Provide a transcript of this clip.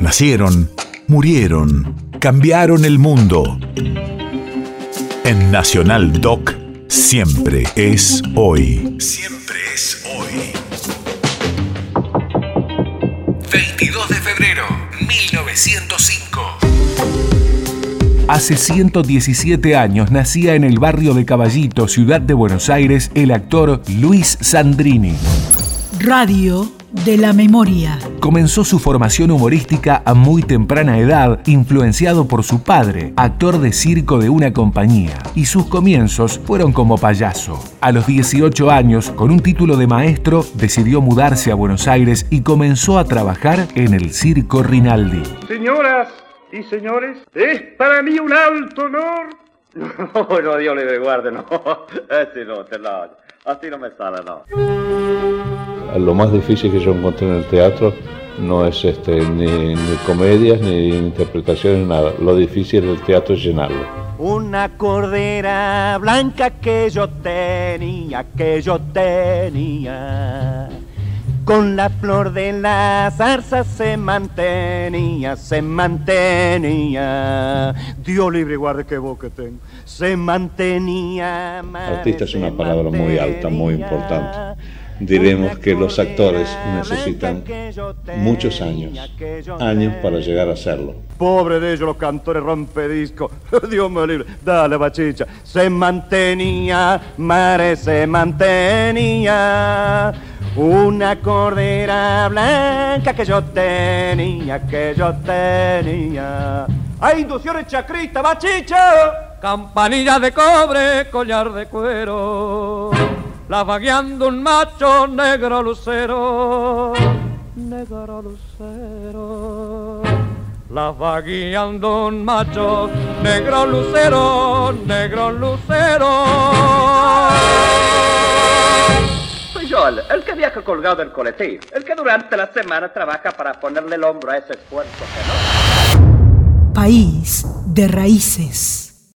Nacieron, murieron, cambiaron el mundo. En Nacional Doc, siempre es hoy. Siempre es hoy. 22 de febrero, 1905. Hace 117 años nacía en el barrio de Caballito, ciudad de Buenos Aires, el actor Luis Sandrini. Radio de la memoria. Comenzó su formación humorística a muy temprana edad, influenciado por su padre, actor de circo de una compañía, y sus comienzos fueron como payaso. A los 18 años, con un título de maestro, decidió mudarse a Buenos Aires y comenzó a trabajar en el Circo Rinaldi. Señoras y señores, es para mí un alto honor. No, no, Dios le guarde, no. No, te la... Así no me sale, no. Lo más difícil que yo encontré en el teatro no es este, ni, ni comedias, ni interpretaciones, nada. Lo difícil del teatro es llenarlo. Una cordera blanca que yo tenía, que yo tenía. Con la flor de la zarza se mantenía, se mantenía. Dios libre guarde que boca tengo. Se mantenía. Artista es una palabra muy alta, muy importante. Diremos que los actores necesitan muchos años, años para llegar a serlo. Pobre de ellos los cantores rompedisco. Dios me libre. Dale, bachicha. Se mantenía, mare, se mantenía. Una cordera blanca que yo tenía, que yo tenía. ¡Ay, inducciones chacrista, bachicha! Campanilla de cobre, collar de cuero. La vagueando un macho negro lucero. Negro lucero. La vagueando un macho negro lucero, negro lucero. Soy yo, el, el que viaja colgado del colectivo. El que durante la semana trabaja para ponerle el hombro a ese esfuerzo que no. País de raíces.